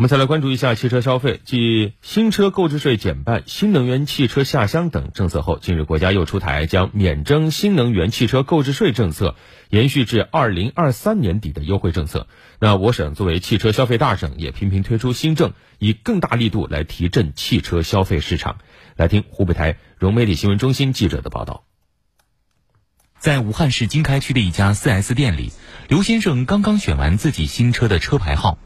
我们再来关注一下汽车消费，继新车购置税减半、新能源汽车下乡等政策后，近日国家又出台将免征新能源汽车购置税政策延续至二零二三年底的优惠政策。那我省作为汽车消费大省，也频频推出新政，以更大力度来提振汽车消费市场。来听湖北台融媒体新闻中心记者的报道。在武汉市经开区的一家 4S 店里，刘先生刚刚选完自己新车的车牌号。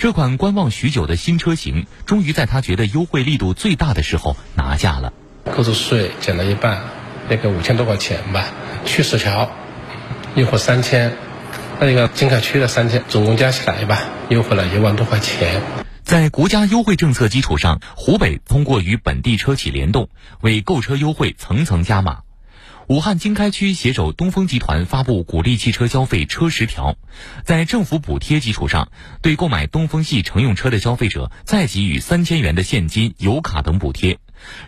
这款观望许久的新车型，终于在他觉得优惠力度最大的时候拿下了。购置税减了一半，那个五千多块钱吧。去石桥，优惠三千，那个经开区的三千，总共加起来吧，优惠了一万多块钱。在国家优惠政策基础上，湖北通过与本地车企联动，为购车优惠层层加码。武汉经开区携手东风集团发布鼓励汽车消费车十条，在政府补贴基础上，对购买东风系乘用车的消费者再给予三千元的现金、油卡等补贴，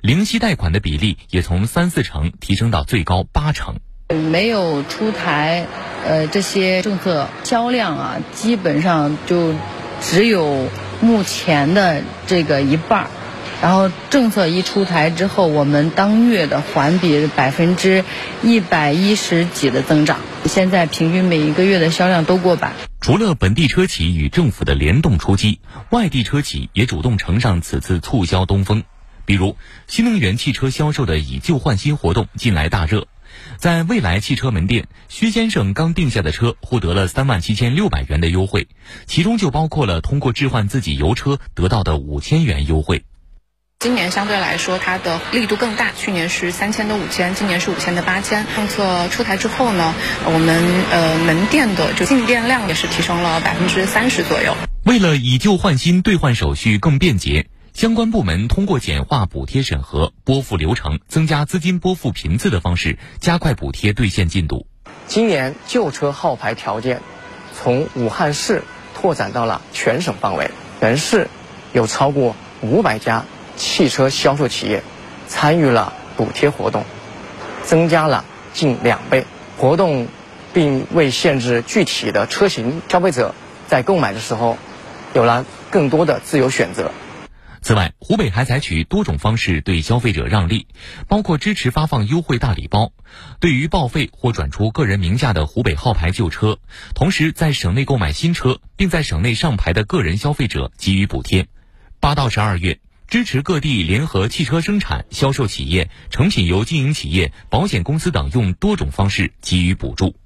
零息贷款的比例也从三四成提升到最高八成。没有出台，呃，这些政策销量啊，基本上就只有目前的这个一半儿。然后政策一出台之后，我们当月的环比百分之一百一十几的增长，现在平均每一个月的销量都过百。除了本地车企与政府的联动出击，外地车企也主动乘上此次促销东风。比如新能源汽车销售的以旧换新活动近来大热，在未来汽车门店，薛先生刚定下的车获得了三万七千六百元的优惠，其中就包括了通过置换自己油车得到的五千元优惠。今年相对来说，它的力度更大。去年是三千的五千，今年是五千的八千。政策出台之后呢，我们呃门店的就进店量也是提升了百分之三十左右。为了以旧换新兑换手续更便捷，相关部门通过简化补贴审核、拨付流程、增加资金拨付频次的方式，加快补贴兑现进度。今年旧车号牌条件从武汉市拓展到了全省范围，全市有超过五百家。汽车销售企业参与了补贴活动，增加了近两倍。活动并未限制具体的车型，消费者在购买的时候有了更多的自由选择。此外，湖北还采取多种方式对消费者让利，包括支持发放优惠大礼包，对于报废或转出个人名下的湖北号牌旧车，同时在省内购买新车并在省内上牌的个人消费者给予补贴。八到十二月。支持各地联合汽车生产、销售企业、成品油经营企业、保险公司等用多种方式给予补助。